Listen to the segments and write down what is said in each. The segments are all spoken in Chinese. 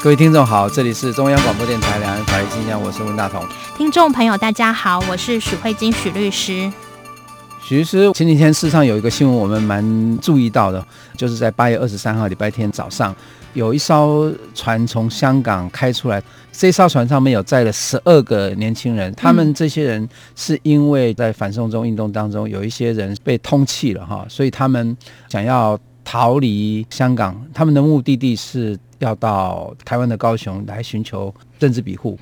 各位听众好，这里是中央广播电台两岸法律信箱，我是温大同。听众朋友大家好，我是许慧金许律师。许律师，前几天市上有一个新闻，我们蛮注意到的，就是在八月二十三号礼拜天早上，有一艘船从香港开出来，这艘船上面有载了十二个年轻人，他们这些人是因为在反送中运动当中有一些人被通缉了哈，所以他们想要逃离香港，他们的目的地是。要到台湾的高雄来寻求政治庇护，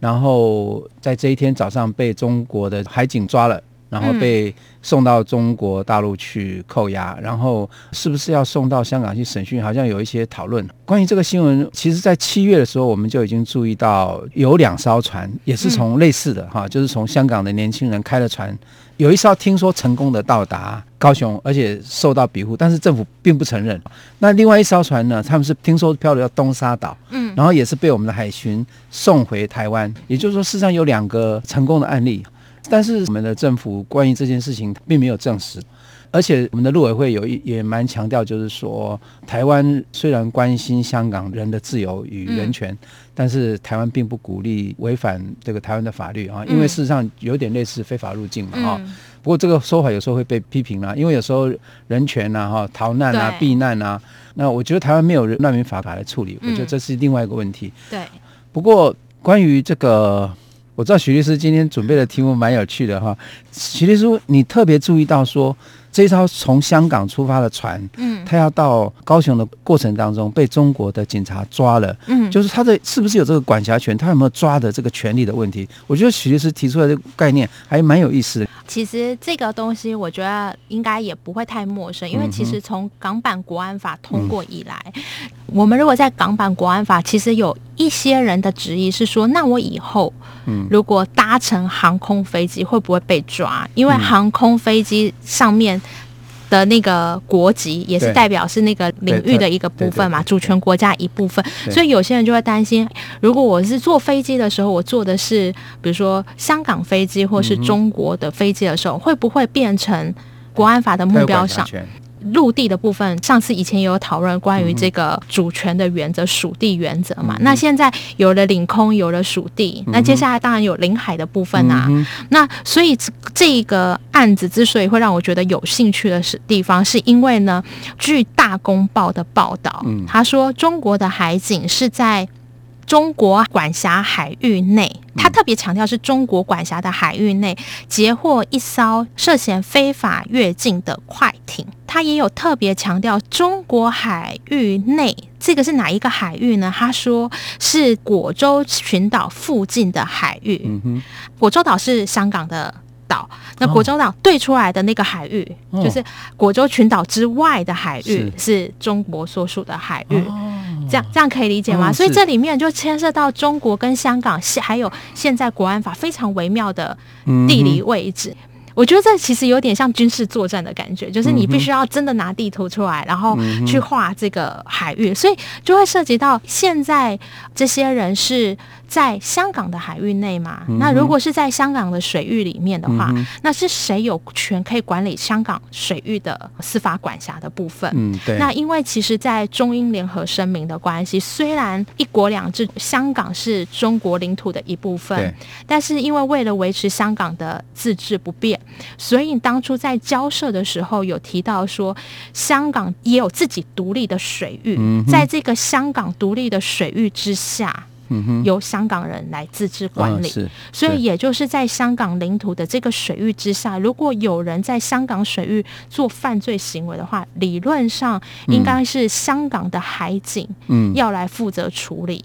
然后在这一天早上被中国的海警抓了，然后被送到中国大陆去扣押，然后是不是要送到香港去审讯？好像有一些讨论。关于这个新闻，其实在七月的时候，我们就已经注意到有两艘船也是从类似的哈，就是从香港的年轻人开了船。有一艘听说成功的到达高雄，而且受到庇护，但是政府并不承认。那另外一艘船呢？他们是听说漂流到东沙岛，嗯，然后也是被我们的海巡送回台湾。也就是说，事实上有两个成功的案例，但是我们的政府关于这件事情并没有证实。而且我们的陆委会有一也蛮强调，就是说台湾虽然关心香港人的自由与人权，嗯、但是台湾并不鼓励违反这个台湾的法律啊，因为事实上有点类似非法入境嘛啊。嗯、不过这个说法有时候会被批评啦，因为有时候人权呐哈逃难啊避难啊，那我觉得台湾没有难民法法来处理，我觉得这是另外一个问题。对。不过关于这个，我知道许律师今天准备的题目蛮有趣的哈。许律师，你特别注意到说。这艘从香港出发的船，嗯，他要到高雄的过程当中被中国的警察抓了，嗯，就是他的是不是有这个管辖权，他有没有抓的这个权利的问题？我觉得许律师提出来的这个概念还蛮有意思的。其实这个东西我觉得应该也不会太陌生，因为其实从港版国安法通过以来，嗯、我们如果在港版国安法，其实有一些人的质疑是说，那我以后，嗯，如果搭乘航空飞机会不会被抓？因为航空飞机上面的那个国籍也是代表是那个领域的一个部分嘛，主权国家一部分，所以有些人就会担心，如果我是坐飞机的时候，我坐的是比如说香港飞机或是中国的飞机的时候，会不会变成国安法的目标上？陆地的部分，上次以前也有讨论关于这个主权的原则、属地原则嘛。那现在有了领空，有了属地，那接下来当然有领海的部分啊。那所以这个案子之所以会让我觉得有兴趣的是地方，是因为呢，据《大公报》的报道，他说中国的海警是在。中国管辖海域内，他特别强调是中国管辖的海域内截获一艘涉嫌非法越境的快艇。他也有特别强调中国海域内这个是哪一个海域呢？他说是果洲群岛附近的海域。嗯哼，果洲岛是香港的岛，那果洲岛对出来的那个海域，就是果洲群岛之外的海域，是中国所属的海域。这样这样可以理解吗？所以这里面就牵涉到中国跟香港，还有现在国安法非常微妙的地理位置。我觉得这其实有点像军事作战的感觉，就是你必须要真的拿地图出来，然后去画这个海域，所以就会涉及到现在这些人是。在香港的海域内嘛，那如果是在香港的水域里面的话，嗯、那是谁有权可以管理香港水域的司法管辖的部分？嗯，对。那因为其实，在中英联合声明的关系，虽然一国两制，香港是中国领土的一部分，但是因为为了维持香港的自治不变，所以当初在交涉的时候有提到说，香港也有自己独立的水域，嗯、在这个香港独立的水域之下。由香港人来自治管理，嗯、所以也就是在香港领土的这个水域之下，如果有人在香港水域做犯罪行为的话，理论上应该是香港的海警要来负责处理。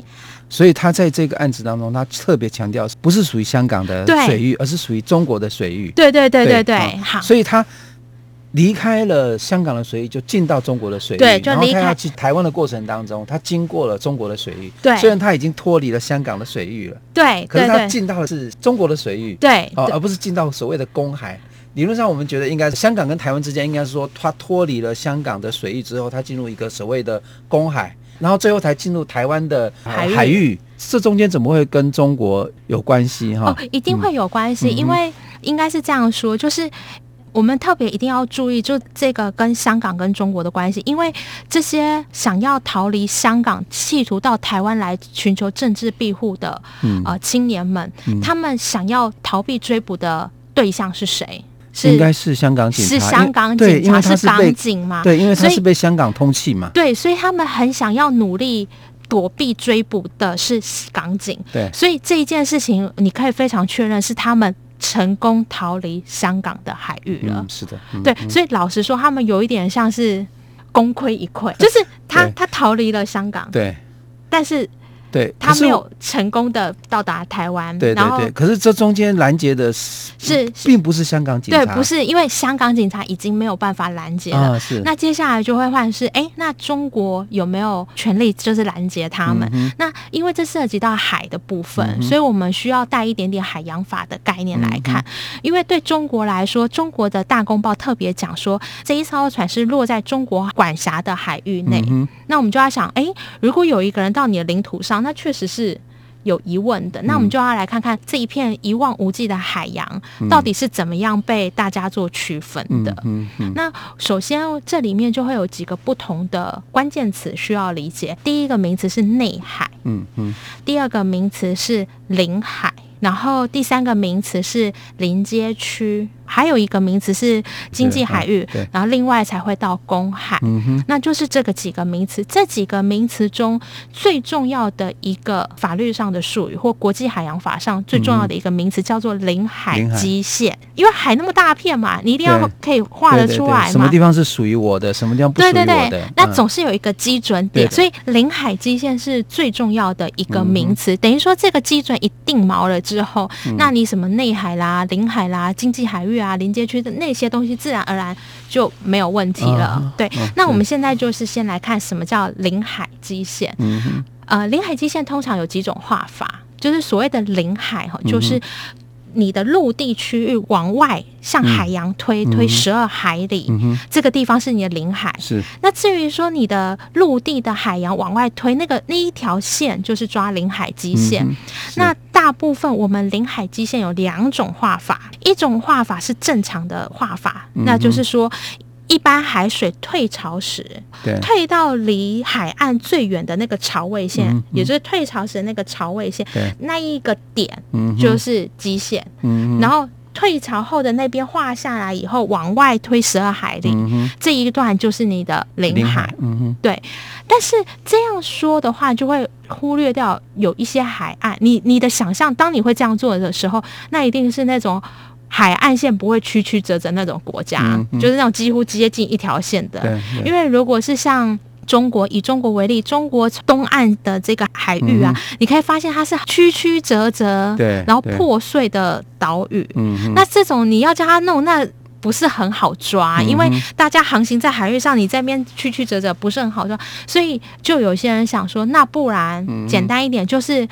所以他在这个案子当中，他特别强调，不是属于香港的水域，而是属于中国的水域。对对对对对，好。所以他离开了香港的水域，就进到中国的水域。对，就离开。然后他要去台湾的过程当中，他经过了中国的水域。对，虽然他已经脱离了香港的水域了。对，可是他进到的是中国的水域。对，哦，而不是进到所谓的公海。理论上，我们觉得应该是香港跟台湾之间，应该是说他脱离了香港的水域之后，他进入一个所谓的公海，然后最后才进入台湾的海域。海域这中间怎么会跟中国有关系？哈，哦，一定会有关系，嗯、因为应该是这样说，就是。我们特别一定要注意，就这个跟香港跟中国的关系，因为这些想要逃离香港、企图到台湾来寻求政治庇护的、嗯、呃青年们，嗯、他们想要逃避追捕的对象是谁？是应该是香港警察，是香港警察，是港警嘛？对，因为他是被香港通缉嘛。对，所以他们很想要努力躲避追捕的是港警。对，所以这一件事情，你可以非常确认是他们。成功逃离香港的海域了，嗯、是的，嗯、对，所以老实说，他们有一点像是功亏一篑，就是他他逃离了香港，对，但是。对，他没有成功的到达台湾。对对对，可是这中间拦截的是是，并不是香港警察。对，不是因为香港警察已经没有办法拦截了。啊、是。那接下来就会换是，哎，那中国有没有权利就是拦截他们？嗯、那因为这涉及到海的部分，嗯、所以我们需要带一点点海洋法的概念来看。嗯、因为对中国来说，中国的大公报特别讲说，这一艘船是落在中国管辖的海域内。嗯、那我们就要想，哎，如果有一个人到你的领土上，那确实是有疑问的。那我们就要来看看这一片一望无际的海洋到底是怎么样被大家做区分的。嗯嗯嗯、那首先这里面就会有几个不同的关键词需要理解。第一个名词是内海，嗯嗯、第二个名词是领海。然后第三个名词是临街区，还有一个名词是经济海域，然后另外才会到公海。嗯哼，那就是这个几个名词。这几个名词中最重要的一个法律上的术语，或国际海洋法上最重要的一个名词，叫做领海基线。因为海那么大片嘛，你一定要可以画得出来嘛。什么地方是属于我的，什么地方不属于我的？对对对，那总是有一个基准点，所以领海基线是最重要的一个名词。等于说这个基准一定锚了。之后，那你什么内海啦、领海啦、经济海域啊、临街区的那些东西，自然而然就没有问题了。啊、对，啊、那我们现在就是先来看什么叫临海基线。嗯哼，呃，临海基线通常有几种画法，就是所谓的临海哈，就是。你的陆地区域往外向海洋推、嗯、推十二海里，嗯、这个地方是你的领海。是。那至于说你的陆地的海洋往外推，那个那一条线就是抓领海基线。嗯、那大部分我们领海基线有两种画法，一种画法是正常的画法，嗯、那就是说。一般海水退潮时，退到离海岸最远的那个潮位线，也就是退潮时那个潮位线，那一个点就是极限。然后退潮后的那边画下来以后，往外推十二海里，嗯、这一段就是你的领海。海嗯、对，但是这样说的话，就会忽略掉有一些海岸。你你的想象，当你会这样做的时候，那一定是那种。海岸线不会曲曲折折那种国家，嗯嗯、就是那种几乎接近一条线的。因为如果是像中国，以中国为例，中国东岸的这个海域啊，嗯、你可以发现它是曲曲折折，对，然后破碎的岛屿。嗯，那这种你要叫它弄，那不是很好抓，嗯、因为大家航行在海域上，你这边曲曲折折不是很好抓，所以就有些人想说，那不然简单一点，就是。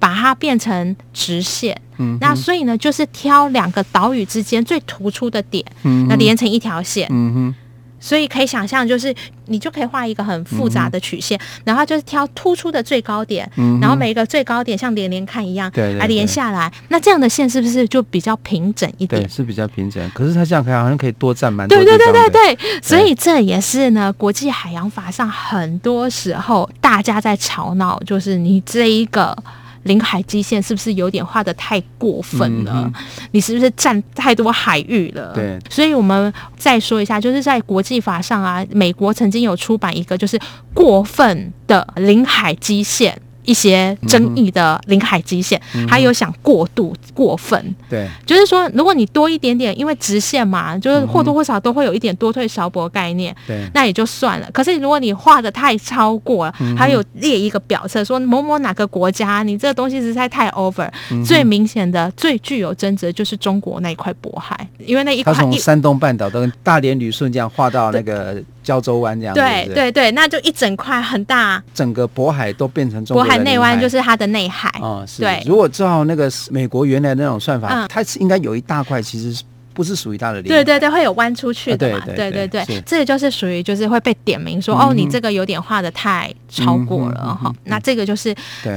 把它变成直线，嗯、那所以呢，就是挑两个岛屿之间最突出的点，嗯、那连成一条线。嗯、哼所以可以想象，就是你就可以画一个很复杂的曲线，嗯、然后就是挑突出的最高点，嗯、然后每一个最高点像连连看一样，对，来连下来。那这样的线是不是就比较平整一点？对，是比较平整。可是它这样看好像可以多占蛮多。对对对对对，对所以这也是呢，国际海洋法上很多时候大家在吵闹，就是你这一个。领海基线是不是有点画的太过分了？你是不是占太多海域了？对，所以我们再说一下，就是在国际法上啊，美国曾经有出版一个就是过分的领海基线。一些争议的领海基线，嗯、还有想过度过分。对，就是说，如果你多一点点，因为直线嘛，就是或多或少都会有一点多退少薄概念。对、嗯，那也就算了。可是如果你画的太超过了，嗯、还有列一个表册说某某哪个国家，你这个东西实在太 over。嗯、最明显的、最具有争执的就是中国那一块渤海，因为那一块从山东半岛跟大连旅顺这样画到那个胶州湾这样子。对对对，那就一整块很大，整个渤海都变成中国。渤海内湾就是它的内海。哦，是。对，如果照那个美国原来那种算法，嗯、它是应该有一大块其实是。不是属于它的领海，对对对，会有弯出去的嘛？对对对，这个就是属于就是会被点名说，哦，你这个有点画的太超过了哈。那这个就是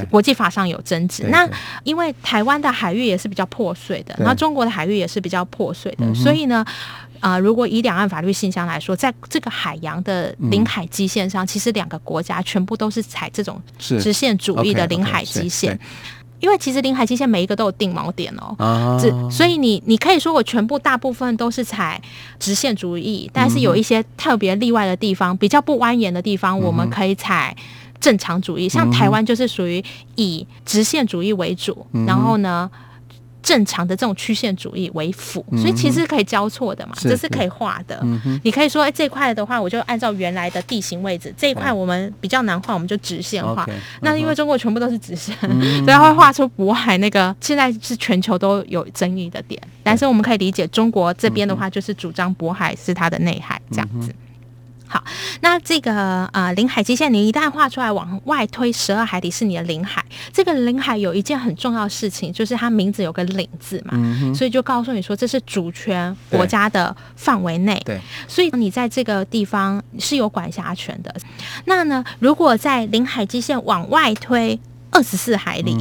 国际法上有争执。那因为台湾的海域也是比较破碎的，那中国的海域也是比较破碎的，所以呢，啊，如果以两岸法律信箱来说，在这个海洋的领海基线上，其实两个国家全部都是采这种直线主义的领海基线。因为其实领海基线每一个都有定锚点哦，啊、所以你你可以说我全部大部分都是采直线主义，但是有一些特别例外的地方，比较不蜿蜒的地方，我们可以采正常主义。像台湾就是属于以直线主义为主，然后呢，正常的这种曲线主义为辅，所以其实可以交错的嘛，这是可以画的。你可以说，哎，这块的话，我就按照原来的地形位置，这一块我们比较难画，我们就直线画。那因为中国全部都是直线，所以它会画出渤海那个现在是全球都有争议的点。但是我们可以理解，中国这边的话就是主张渤海是它的内海这样子。好，那这个呃领海基线，你一旦画出来往外推十二海里是你的领海。这个领海有一件很重要的事情，就是它名字有个“领”字嘛，嗯、所以就告诉你说这是主权国家的范围内。对，所以你在这个地方是有管辖权的。那呢，如果在领海基线往外推，二十四海里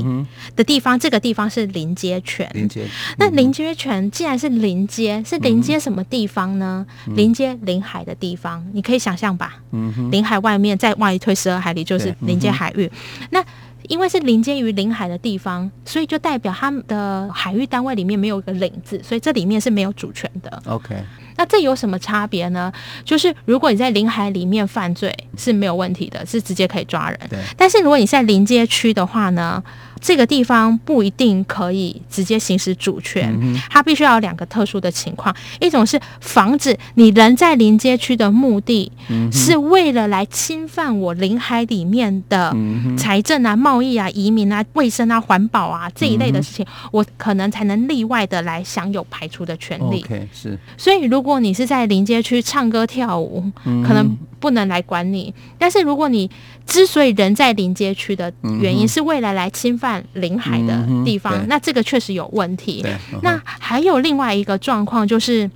的地方，嗯、这个地方是临接权。临接，嗯、那临接权既然是临接，是临接什么地方呢？嗯、临接领海的地方，你可以想象吧。嗯哼，领海外面再往外推十二海里就是临接海域。嗯、那因为是临接于领海的地方，所以就代表他们的海域单位里面没有一个领字，所以这里面是没有主权的。OK。那这有什么差别呢？就是如果你在临海里面犯罪是没有问题的，是直接可以抓人。对。但是如果你在临街区的话呢？这个地方不一定可以直接行使主权，嗯、它必须要有两个特殊的情况，一种是防止你人在临街区的目的，是为了来侵犯我领海里面的财政啊、贸易啊、移民啊、卫生啊、环保啊这一类的事情，我可能才能例外的来享有排除的权利。是。所以如果你是在临街区唱歌跳舞，可能不能来管你。但是如果你之所以人在临街区的原因，是为了来侵犯。领海的地方，嗯、那这个确实有问题。嗯、那还有另外一个状况，就是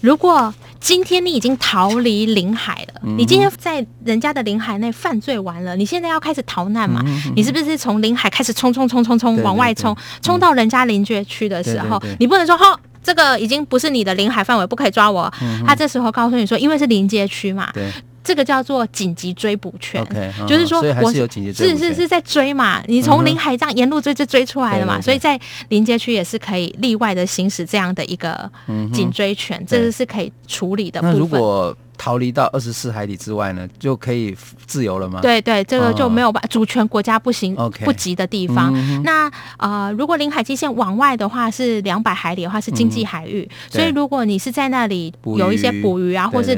如果今天你已经逃离领海了，嗯、你今天在人家的领海内犯罪完了，你现在要开始逃难嘛？嗯、你是不是从领海开始冲冲冲冲冲往外冲，冲到人家临街区的时候，你不能说哈，这个已经不是你的领海范围，不可以抓我。嗯、他这时候告诉你说，因为是临街区嘛。对这个叫做紧急追捕权，okay, 就是说我是是是是在追嘛，你从领海这样沿路追就追出来了嘛，所以在临街区也是可以例外的行使这样的一个紧追权，这个是可以处理的部分。那如果逃离到二十四海里之外呢，就可以自由了吗？对对，这个就没有主权国家不行不及的地方。那呃，如果领海基线往外的话是两百海里的话是经济海域，所以如果你是在那里有一些捕鱼啊，或是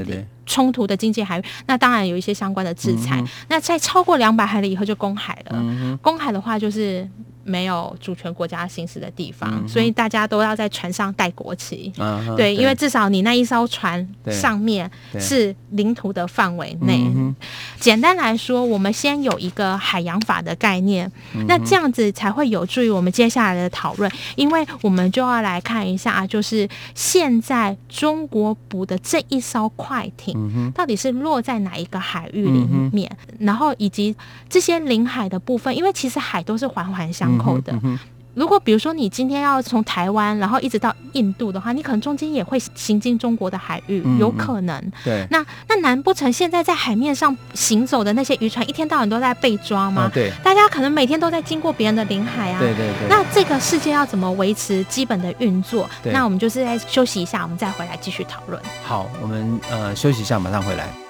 冲突的经济海域，那当然有一些相关的制裁。嗯、那在超过两百海里以后就公海了。嗯、公海的话就是没有主权国家行使的地方，嗯、所以大家都要在船上带国旗。对，对因为至少你那一艘船上面是领土的范围内。嗯、简单来说，我们先有一个海洋法的概念，嗯、那这样子才会有助于我们接下来的讨论。因为我们就要来看一下，就是现在中国捕的这一艘快艇。到底是落在哪一个海域里面？嗯、然后以及这些领海的部分，因为其实海都是环环相扣的。嗯嗯、如果比如说你今天要从台湾，然后一直到印度的话，你可能中间也会行经中国的海域，嗯、有可能。对。那那难不成现在在海面上行走的那些渔船，一天到晚都在被抓吗？哦、对。大家可能每天都在经过别人的领海啊。对对对。那这个世界要怎么维持基本的运作？对那我们就是在休息一下，我们再回来继续讨论。好，我们呃休息一下，马上回来。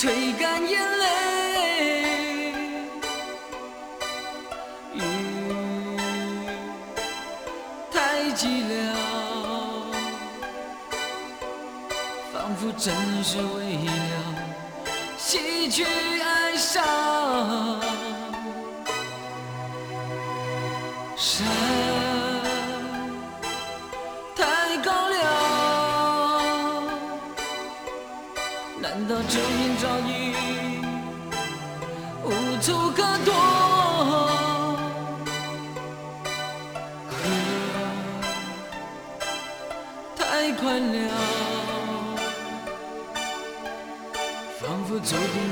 吹干眼泪？雨太寂寥，仿佛真是为了洗去哀伤。山。难道这片早已无处可躲？太快了，仿佛注定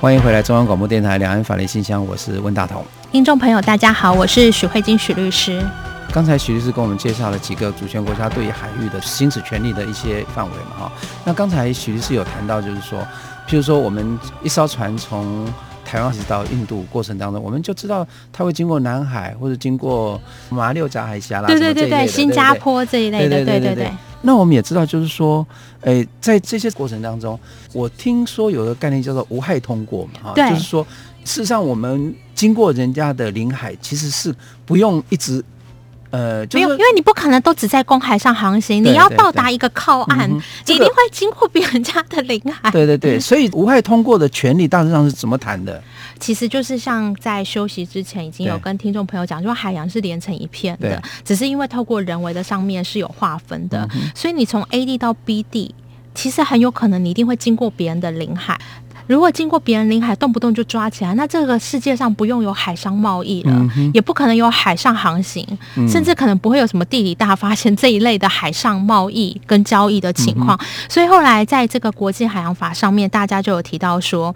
欢迎回来，中央广播电台两岸法律信箱，我是温大同。听众朋友，大家好，我是许慧金许律师。刚才许律师跟我们介绍了几个主权国家对于海域的行使权利的一些范围嘛，哈。那刚才许律师有谈到，就是说，譬如说，我们一艘船从台湾一直到印度过程当中，我们就知道它会经过南海或者经过马六甲海峡啦，对对对对，新加坡这一类的，对对对对。那我们也知道，就是说，诶，在这些过程当中，我听说有个概念叫做无害通过嘛，哈，就是说，事实上我们经过人家的领海，其实是不用一直，呃，就是、没有，因为你不可能都只在公海上航行，你要到达一个靠岸，你一定会经过别人家的领海。对对对，所以无害通过的权利大致上是怎么谈的？其实就是像在休息之前已经有跟听众朋友讲，说海洋是连成一片的，只是因为透过人为的上面是有划分的，所以你从 A 地到 B 地，其实很有可能你一定会经过别人的领海。如果经过别人领海，动不动就抓起来，那这个世界上不用有海上贸易了，也不可能有海上航行，甚至可能不会有什么地理大发现这一类的海上贸易跟交易的情况。所以后来在这个国际海洋法上面，大家就有提到说。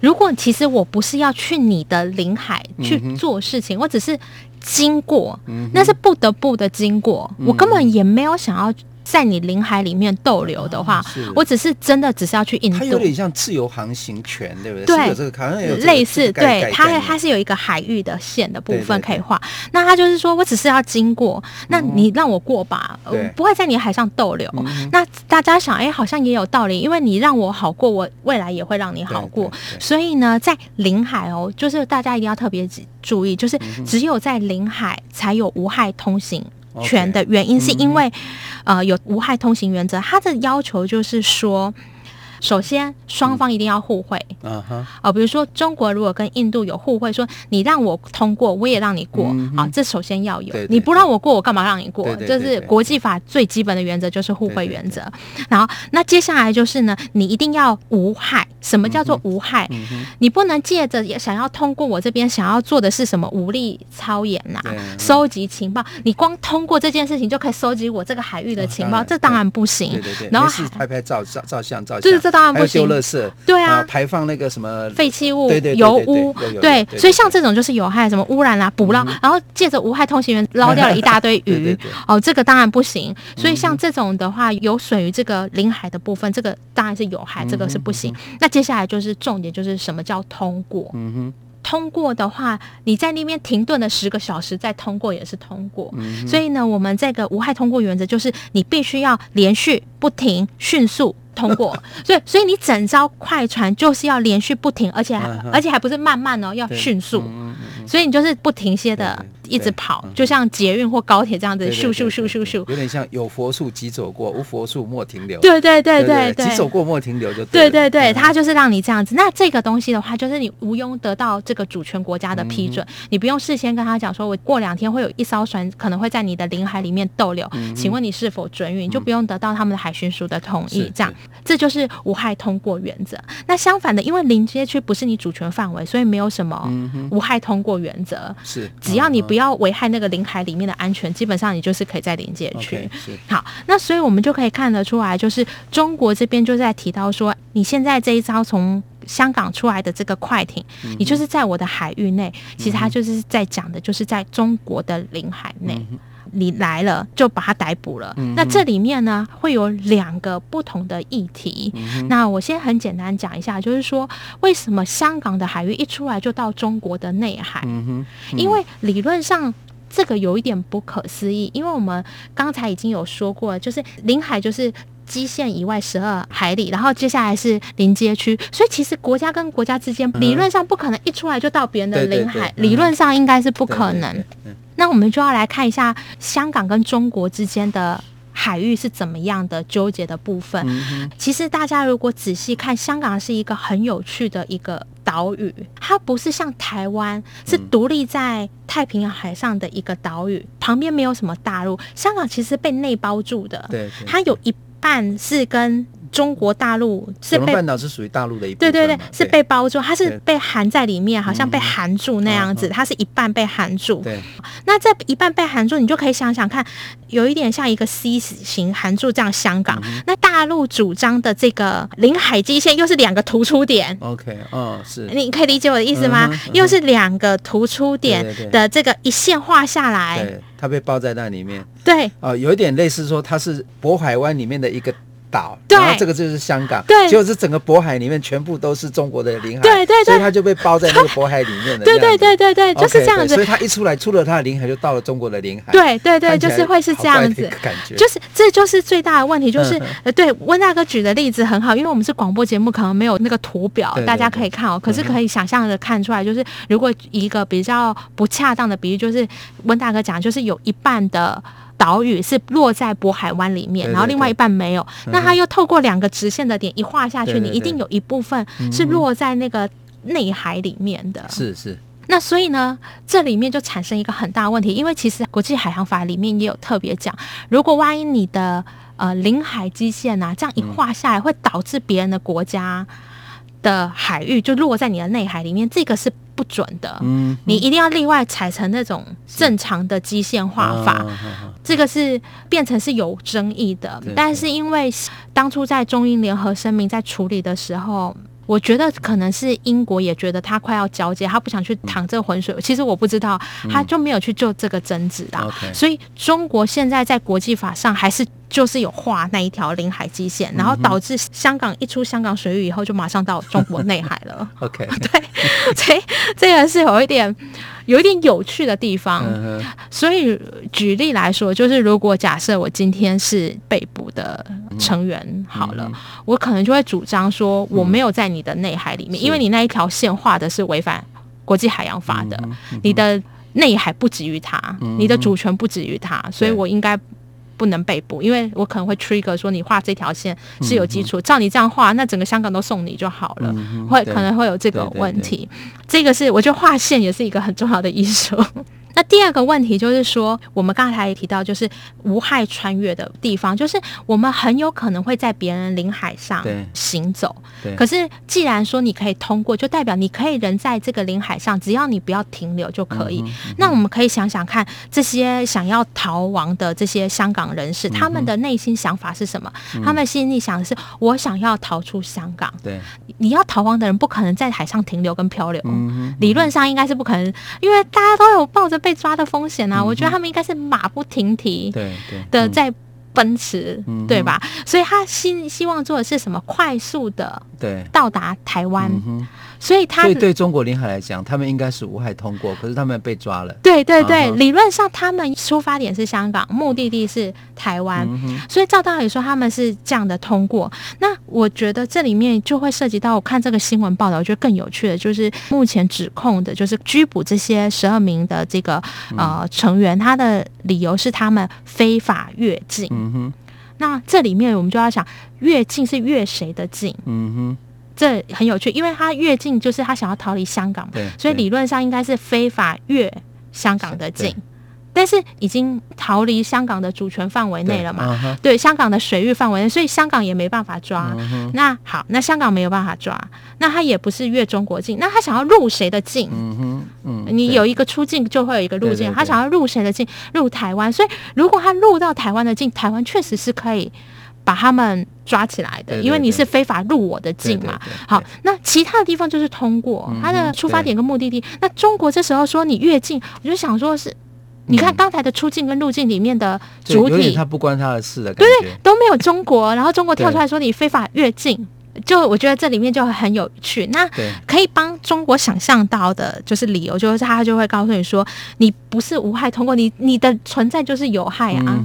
如果其实我不是要去你的领海去做事情，我只是经过，那是不得不的经过，我根本也没有想要。在你领海里面逗留的话，我只是真的只是要去印度。它有点像自由航行权，对不对？对，这个好像有类似。对，它它是有一个海域的线的部分可以画。那它就是说我只是要经过，那你让我过吧，我不会在你海上逗留。那大家想，哎，好像也有道理，因为你让我好过，我未来也会让你好过。所以呢，在领海哦，就是大家一定要特别注意，就是只有在领海才有无害通行。权的原因是因为，呃，有无害通行原则，它的要求就是说。首先，双方一定要互惠。嗯哼。哦，比如说中国如果跟印度有互惠，说你让我通过，我也让你过。啊，这首先要有。你不让我过，我干嘛让你过？这是国际法最基本的原则，就是互惠原则。然后，那接下来就是呢，你一定要无害。什么叫做无害？你不能借着也想要通过我这边，想要做的是什么武力操演呐？收集情报。你光通过这件事情就可以收集我这个海域的情报，这当然不行。对对对。然后拍拍照照照相照相。当然不行，丢垃圾，对啊，排放那个什么废弃物、油污，对，所以像这种就是有害，什么污染啦、捕捞，然后借着无害通行员捞掉了一大堆鱼，哦，这个当然不行。所以像这种的话，有损于这个领海的部分，这个当然是有害，这个是不行。那接下来就是重点，就是什么叫通过？嗯哼。通过的话，你在那边停顿了十个小时再通过也是通过。嗯、所以呢，我们这个无害通过原则就是你必须要连续不停、迅速通过。所以，所以你整艘快船就是要连续不停，而且还、嗯、而且还不是慢慢哦，要迅速。所以你就是不停歇的一直跑，就像捷运或高铁这样子，咻咻咻咻咻，有点像有佛树即走过，无佛树莫停留。对对对对对，即走过莫停留就对对对，它就是让你这样子。那这个东西的话，就是你毋庸得到这个主权国家的批准，你不用事先跟他讲说，我过两天会有一艘船可能会在你的领海里面逗留，请问你是否准予？你就不用得到他们的海巡署的同意，这样这就是无害通过原则。那相反的，因为临街区不是你主权范围，所以没有什么无害通过原则。是，只要你不要危害那个领海里面的安全，基本上你就是可以在临界区。好，那所以我们就可以看得出来，就是中国这边就在提到说，你现在这一招从香港出来的这个快艇，你就是在我的海域内，其实它就是在讲的，就是在中国的领海内。你来了就把他逮捕了。嗯、那这里面呢，会有两个不同的议题。嗯、那我先很简单讲一下，就是说为什么香港的海域一出来就到中国的内海？因为理论上这个有一点不可思议，因为我们刚才已经有说过，就是领海就是基线以外十二海里，然后接下来是临街区，所以其实国家跟国家之间理论上不可能一出来就到别人的领海，理论上应该是不可能。那我们就要来看一下香港跟中国之间的海域是怎么样的纠结的部分。嗯、其实大家如果仔细看，香港是一个很有趣的一个岛屿，它不是像台湾是独立在太平洋海上的一个岛屿，嗯、旁边没有什么大陆。香港其实被内包住的，对对对，它有一半是跟。中国大陆是被半岛是属于大陆的一部分，对对对，是被包住，它是被含在里面，好像被含住那样子，它是一半被含住。对，那这一半被含住，你就可以想想看，有一点像一个 C 型含住这样香港。那大陆主张的这个领海基线又是两个突出点。OK，哦，是，你可以理解我的意思吗？又是两个突出点的这个一线画下来，对，它被包在那里面。对，哦，有一点类似说它是渤海湾里面的一个。岛，然后这个就是香港，对，结果是整个渤海里面全部都是中国的领海，对对对，所以他就被包在那个渤海里面的，对对对对对，就是这样子。所以他一出来，出了他的领海，就到了中国的领海，对对对，就是会是这样子感觉，就是这就是最大的问题，就是呃，对温大哥举的例子很好，因为我们是广播节目，可能没有那个图表，大家可以看哦，可是可以想象的看出来，就是如果一个比较不恰当的比喻，就是温大哥讲，就是有一半的。岛屿是落在渤海湾里面，然后另外一半没有。那它又透过两个直线的点一画下去，你一定有一部分是落在那个内海里面的。是是。那所以呢，这里面就产生一个很大问题，因为其实国际海洋法里面也有特别讲，如果万一你的呃领海基线啊这样一画下来，会导致别人的国家的海域就落在你的内海里面，这个是不准的。嗯，你一定要另外采成那种正常的基线画法，这个是变成是有争议的。但是因为当初在中英联合声明在处理的时候，我觉得可能是英国也觉得他快要交接，他不想去淌这个浑水。其实我不知道，他就没有去就这个争执啊。所以中国现在在国际法上还是。就是有画那一条领海基线，然后导致香港一出香港水域以后，就马上到中国内海了。OK，对，所以这个是有一点有一点有趣的地方。Uh. 所以举例来说，就是如果假设我今天是被捕的成员，好了，uh. 我可能就会主张说，我没有在你的内海里面，uh. 因为你那一条线画的是违反国际海洋法的，uh. 你的内海不止于它，uh huh. 你的主权不止于它，所以我应该。不能被捕，因为我可能会 trigger 说你画这条线是有基础，照你这样画，那整个香港都送你就好了，会可能会有这个问题。这个是我觉得画线也是一个很重要的艺术。那第二个问题就是说，我们刚才也提到，就是无害穿越的地方，就是我们很有可能会在别人领海上行走。对。可是既然说你可以通过，就代表你可以人在这个领海上，只要你不要停留就可以。嗯嗯、那我们可以想想看，这些想要逃亡的这些香港人士，嗯、他们的内心想法是什么？嗯、他们心里想的是：我想要逃出香港。对。你要逃亡的人不可能在海上停留跟漂流，理论上应该是不可能，因为大家都有抱着。被抓的风险啊，嗯、我觉得他们应该是马不停蹄的在奔驰，对，吧？所以他希希望做的是什么？快速的到达台湾。所以他所以对中国领海来讲，他们应该是无害通过，可是他们被抓了。对对对，嗯、理论上他们出发点是香港，目的地是台湾，嗯、所以照道理说他们是这样的通过。那我觉得这里面就会涉及到，我看这个新闻报道，我觉得更有趣的就是目前指控的就是拘捕这些十二名的这个呃成员，他的理由是他们非法越境。嗯哼，那这里面我们就要想，越境是越谁的境？嗯哼。这很有趣，因为他越境就是他想要逃离香港，嘛，所以理论上应该是非法越香港的境，但是已经逃离香港的主权范围内了嘛？对，uh 香港的水域范围内，所以香港也没办法抓。Uh. 那好，那香港没有办法抓，那他也不是越中国境，那他想要入谁的境？嗯哼，嗯，你有一个出境就会有一个入境，对对对，他想要入谁的境？入台湾，所以如果他入到台湾的境，台湾确实是可以。把他们抓起来的，因为你是非法入我的境嘛。好，那其他的地方就是通过他的出发点跟目的地。那中国这时候说你越境，我就想说是，你看刚才的出境跟入境里面的主体，他不关他的事的感觉，对对，都没有中国，然后中国跳出来说你非法越境，就我觉得这里面就很有趣。那可以帮中国想象到的就是理由，就是他就会告诉你说，你不是无害通过，你你的存在就是有害啊。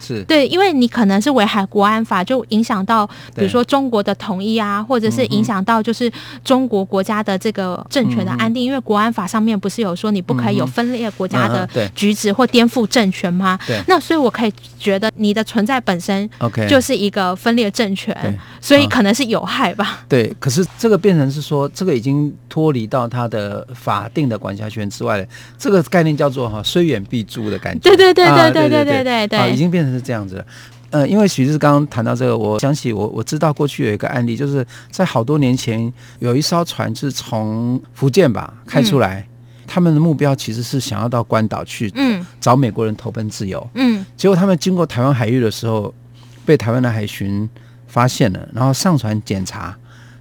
是对，因为你可能是危害国安法，就影响到比如说中国的统一啊，或者是影响到就是中国国家的这个政权的安定。嗯、因为国安法上面不是有说你不可以有分裂国家的举止或颠覆政权吗？对、嗯，那所以我可以觉得你的存在本身，OK，就是一个分裂政权，所以可能是有害吧。对，可是这个变成是说，这个已经脱离到他的法定的管辖权之外了。这个概念叫做哈虽远必诛的感觉。对对对对对对对对对，已经变成。是这样子的，呃，因为许志刚刚谈到这个，我想起我我知道过去有一个案例，就是在好多年前有一艘船是从福建吧开出来，嗯，他们的目标其实是想要到关岛去，嗯，找美国人投奔自由，嗯，结果他们经过台湾海域的时候，被台湾的海巡发现了，然后上船检查，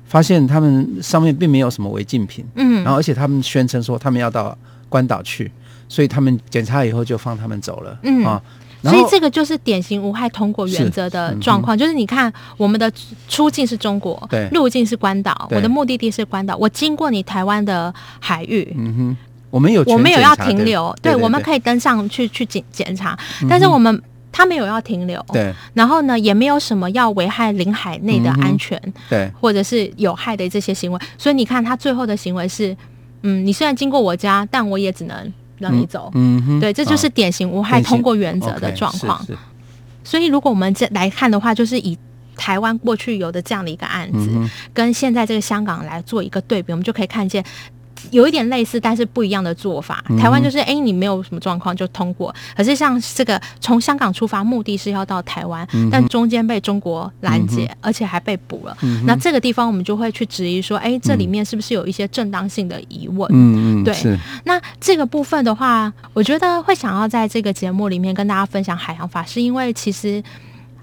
发现他们上面并没有什么违禁品，嗯，然后而且他们宣称说他们要到关岛去，所以他们检查以后就放他们走了，嗯。啊。所以这个就是典型无害通过原则的状况，就是你看我们的出境是中国，对，入境是关岛，我的目的地是关岛，我经过你台湾的海域，嗯哼，我们有我们有要停留，对，我们可以登上去去检检查，但是我们他没有要停留，对，然后呢也没有什么要危害领海内的安全，对，或者是有害的这些行为，所以你看他最后的行为是，嗯，你虽然经过我家，但我也只能。让你走，嗯哼，对，这就是典型无害通过原则的状况。所以，如果我们这来看的话，就是以台湾过去有的这样的一个案子，跟现在这个香港来做一个对比，我们就可以看见。有一点类似，但是不一样的做法。台湾就是，哎、欸，你没有什么状况就通过。可是像这个从香港出发，目的是要到台湾，但中间被中国拦截，而且还被捕了。那这个地方我们就会去质疑说，哎、欸，这里面是不是有一些正当性的疑问？嗯嗯，对。那这个部分的话，我觉得会想要在这个节目里面跟大家分享海洋法，是因为其实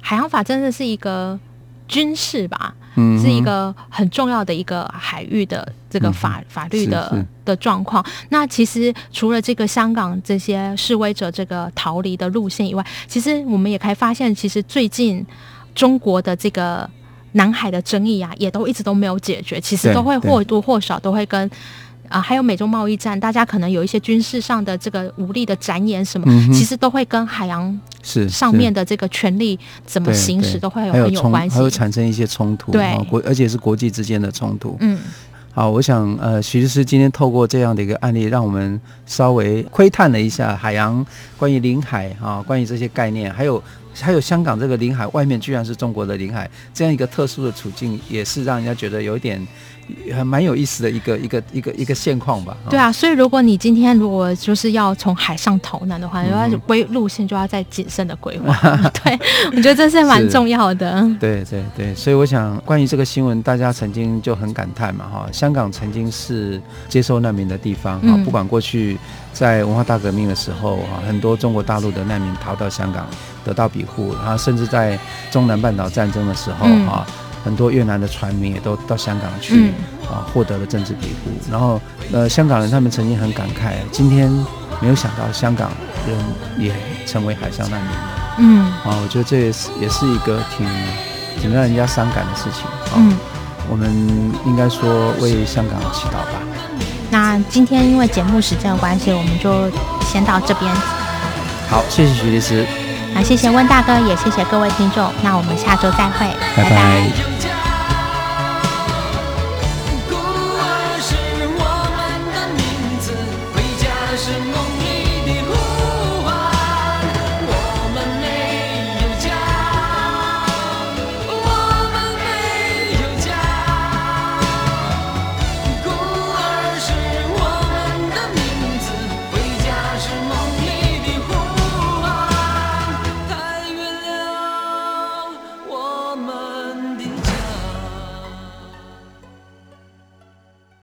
海洋法真的是一个军事吧。嗯，是一个很重要的一个海域的这个法、嗯、法律的的状况。那其实除了这个香港这些示威者这个逃离的路线以外，其实我们也可以发现，其实最近中国的这个南海的争议啊，也都一直都没有解决。其实都会或多或少都会跟。啊，还有美中贸易战，大家可能有一些军事上的这个武力的展演什么，嗯、其实都会跟海洋是上面的这个权力怎么行使都会有很有关系，还会产生一些冲突，对，国而且是国际之间的冲突。嗯，好，我想呃，徐律师今天透过这样的一个案例，让我们稍微窥探了一下海洋关于领海啊，关于这些概念，还有还有香港这个领海外面居然是中国的领海，这样一个特殊的处境，也是让人家觉得有一点。还蛮有意思的一个一个一个一个现况吧。对啊，所以如果你今天如果就是要从海上逃难的话，嗯、要规路线就要再谨慎的规划。对，我觉得这是蛮重要的。对对对，所以我想关于这个新闻，大家曾经就很感叹嘛哈，香港曾经是接收难民的地方啊、嗯，不管过去在文化大革命的时候啊，很多中国大陆的难民逃到香港得到庇护，然后甚至在中南半岛战争的时候哈。嗯很多越南的船民也都到香港去、嗯、啊，获得了政治庇护。然后，呃，香港人他们曾经很感慨，今天没有想到香港人也成为海上难民了。嗯，啊，我觉得这也是也是一个挺挺让人家伤感的事情。啊、嗯，我们应该说为香港祈祷吧。那今天因为节目时间的关系，我们就先到这边。好，谢谢徐律师。那谢谢温大哥，也谢谢各位听众。那我们下周再会，拜拜。拜拜。